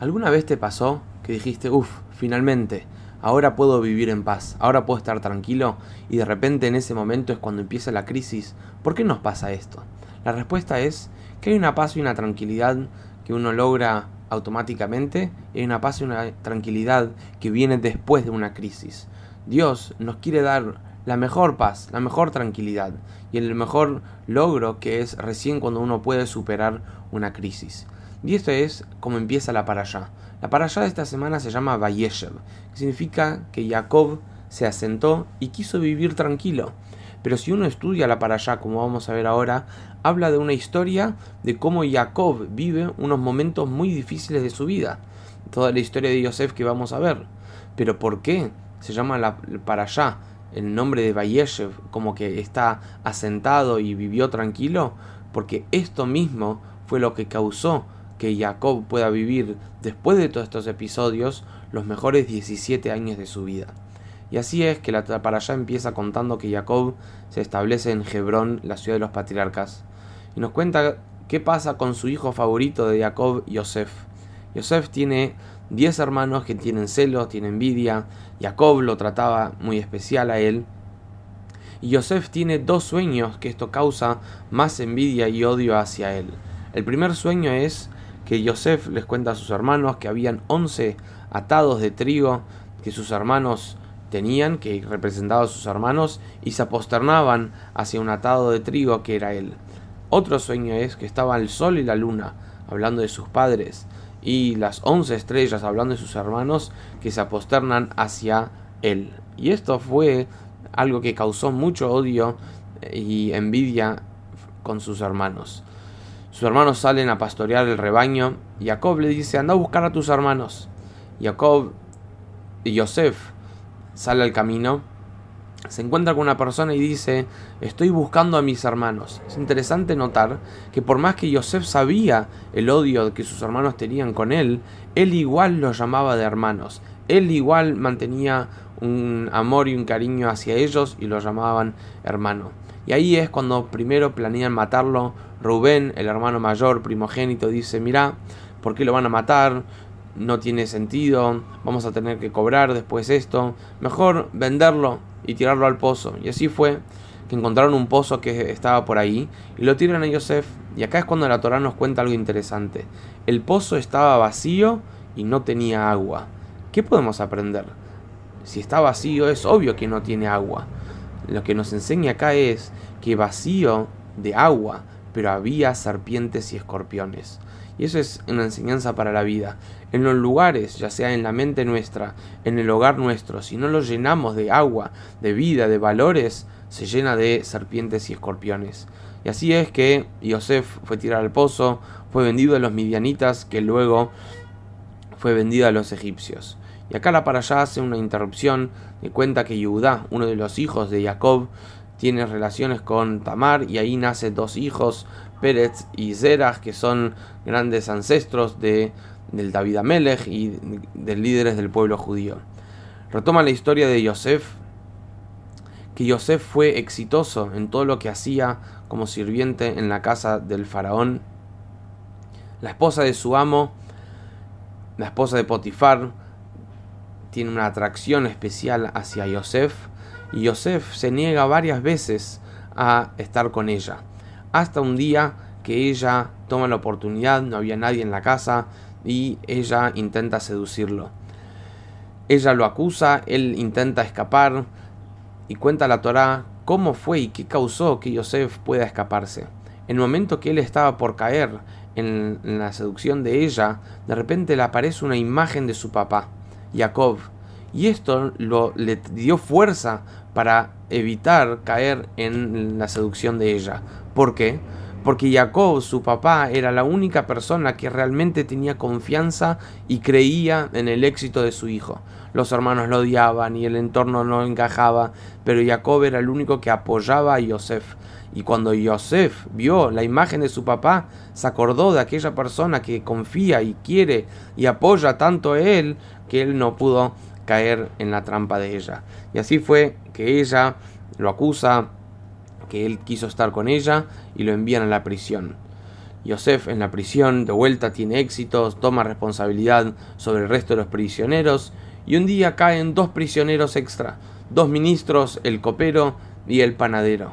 ¿Alguna vez te pasó que dijiste, uff, finalmente, ahora puedo vivir en paz, ahora puedo estar tranquilo y de repente en ese momento es cuando empieza la crisis? ¿Por qué nos pasa esto? La respuesta es que hay una paz y una tranquilidad que uno logra automáticamente y hay una paz y una tranquilidad que viene después de una crisis. Dios nos quiere dar la mejor paz, la mejor tranquilidad y el mejor logro que es recién cuando uno puede superar una crisis. Y esto es como empieza la para allá. La para allá de esta semana se llama Vayeshev, que significa que Jacob se asentó y quiso vivir tranquilo. Pero si uno estudia la para allá, como vamos a ver ahora, habla de una historia de cómo Jacob vive unos momentos muy difíciles de su vida. Toda la historia de Yosef que vamos a ver. Pero ¿por qué se llama la para allá? El nombre de Vayeshev, como que está asentado y vivió tranquilo, porque esto mismo fue lo que causó que Jacob pueda vivir después de todos estos episodios los mejores 17 años de su vida. Y así es que la allá empieza contando que Jacob se establece en Hebrón, la ciudad de los patriarcas, y nos cuenta qué pasa con su hijo favorito de Jacob, Yosef. Yosef tiene 10 hermanos que tienen celos, tienen envidia, Jacob lo trataba muy especial a él, y Yosef tiene dos sueños que esto causa más envidia y odio hacia él. El primer sueño es que Yosef les cuenta a sus hermanos que habían once atados de trigo que sus hermanos tenían, que representaba a sus hermanos, y se aposternaban hacia un atado de trigo que era él. Otro sueño es que estaban el sol y la luna, hablando de sus padres, y las once estrellas, hablando de sus hermanos, que se aposternan hacia él. Y esto fue algo que causó mucho odio y envidia con sus hermanos. Sus hermanos salen a pastorear el rebaño. Jacob le dice, anda a buscar a tus hermanos. Jacob y Yosef sale al camino. Se encuentra con una persona y dice, estoy buscando a mis hermanos. Es interesante notar que por más que Yosef sabía el odio que sus hermanos tenían con él, él igual los llamaba de hermanos. Él igual mantenía un amor y un cariño hacia ellos y los llamaban hermano. Y ahí es cuando primero planean matarlo. Rubén, el hermano mayor, primogénito, dice, mira, ¿por qué lo van a matar? No tiene sentido, vamos a tener que cobrar después esto. Mejor venderlo y tirarlo al pozo. Y así fue que encontraron un pozo que estaba por ahí y lo tiran a Yosef. Y acá es cuando la Torah nos cuenta algo interesante. El pozo estaba vacío y no tenía agua. ¿Qué podemos aprender? Si está vacío es obvio que no tiene agua. Lo que nos enseña acá es que vacío de agua, pero había serpientes y escorpiones. Y eso es una enseñanza para la vida. En los lugares, ya sea en la mente nuestra, en el hogar nuestro, si no lo llenamos de agua, de vida, de valores, se llena de serpientes y escorpiones. Y así es que Yosef fue tirado al pozo, fue vendido a los midianitas, que luego fue vendido a los egipcios. Y acá la para allá hace una interrupción y cuenta que Judá, uno de los hijos de Jacob, tiene relaciones con Tamar y ahí nace dos hijos, Pérez y Zerah, que son grandes ancestros de, del David Amelech y de líderes del pueblo judío. Retoma la historia de Yosef, que Yosef fue exitoso en todo lo que hacía como sirviente en la casa del faraón. La esposa de su amo, la esposa de Potifar, tiene una atracción especial hacia Yosef y Yosef se niega varias veces a estar con ella. Hasta un día que ella toma la oportunidad, no había nadie en la casa y ella intenta seducirlo. Ella lo acusa, él intenta escapar y cuenta la Torá cómo fue y qué causó que Yosef pueda escaparse. En el momento que él estaba por caer en, en la seducción de ella, de repente le aparece una imagen de su papá. Jacob. Y esto lo, le dio fuerza para evitar caer en la seducción de ella. ¿Por qué? Porque Jacob, su papá, era la única persona que realmente tenía confianza y creía en el éxito de su hijo. Los hermanos lo odiaban y el entorno no encajaba, pero Jacob era el único que apoyaba a Yosef. Y cuando Yosef vio la imagen de su papá, se acordó de aquella persona que confía y quiere y apoya tanto a él que él no pudo caer en la trampa de ella. Y así fue que ella lo acusa, que él quiso estar con ella y lo envían a la prisión. Yosef en la prisión de vuelta tiene éxitos, toma responsabilidad sobre el resto de los prisioneros y un día caen dos prisioneros extra, dos ministros, el copero y el panadero.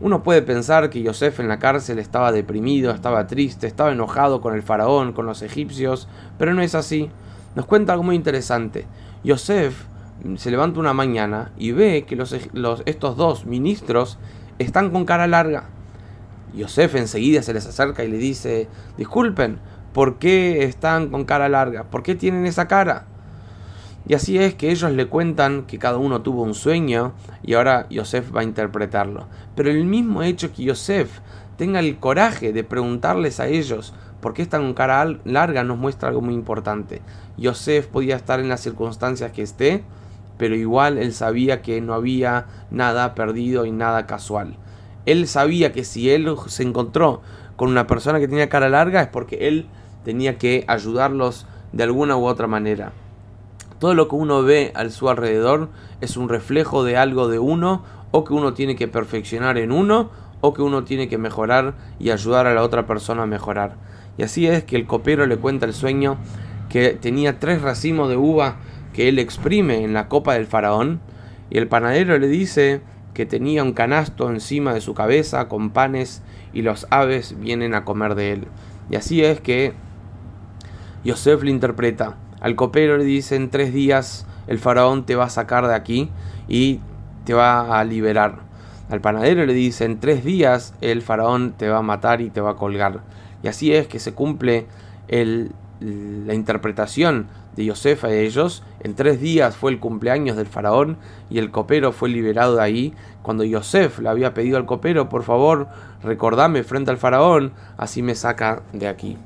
Uno puede pensar que Yosef en la cárcel estaba deprimido, estaba triste, estaba enojado con el faraón, con los egipcios, pero no es así. Nos cuenta algo muy interesante. Yosef se levanta una mañana y ve que los, estos dos ministros están con cara larga. Yosef enseguida se les acerca y le dice, disculpen, ¿por qué están con cara larga? ¿Por qué tienen esa cara? Y así es que ellos le cuentan que cada uno tuvo un sueño y ahora Yosef va a interpretarlo. Pero el mismo hecho que Yosef tenga el coraje de preguntarles a ellos por qué están con cara larga nos muestra algo muy importante. Yosef podía estar en las circunstancias que esté, pero igual él sabía que no había nada perdido y nada casual. Él sabía que si él se encontró con una persona que tenía cara larga es porque él tenía que ayudarlos de alguna u otra manera. Todo lo que uno ve a su alrededor es un reflejo de algo de uno o que uno tiene que perfeccionar en uno o que uno tiene que mejorar y ayudar a la otra persona a mejorar. Y así es que el copero le cuenta el sueño que tenía tres racimos de uva que él exprime en la copa del faraón y el panadero le dice que tenía un canasto encima de su cabeza con panes y los aves vienen a comer de él. Y así es que Yosef le interpreta al copero le dice en tres días el faraón te va a sacar de aquí y te va a liberar. Al panadero le dice en tres días el faraón te va a matar y te va a colgar. Y así es que se cumple el, la interpretación de Yosef a ellos. En tres días fue el cumpleaños del faraón y el copero fue liberado de ahí. Cuando Yosef le había pedido al copero, por favor, recordame frente al faraón, así me saca de aquí.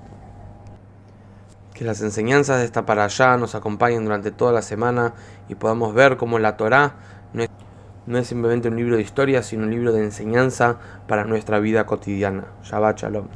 Que las enseñanzas de esta para allá nos acompañen durante toda la semana y podamos ver cómo la Torá no es, no es simplemente un libro de historia, sino un libro de enseñanza para nuestra vida cotidiana. Shabbat Shalom.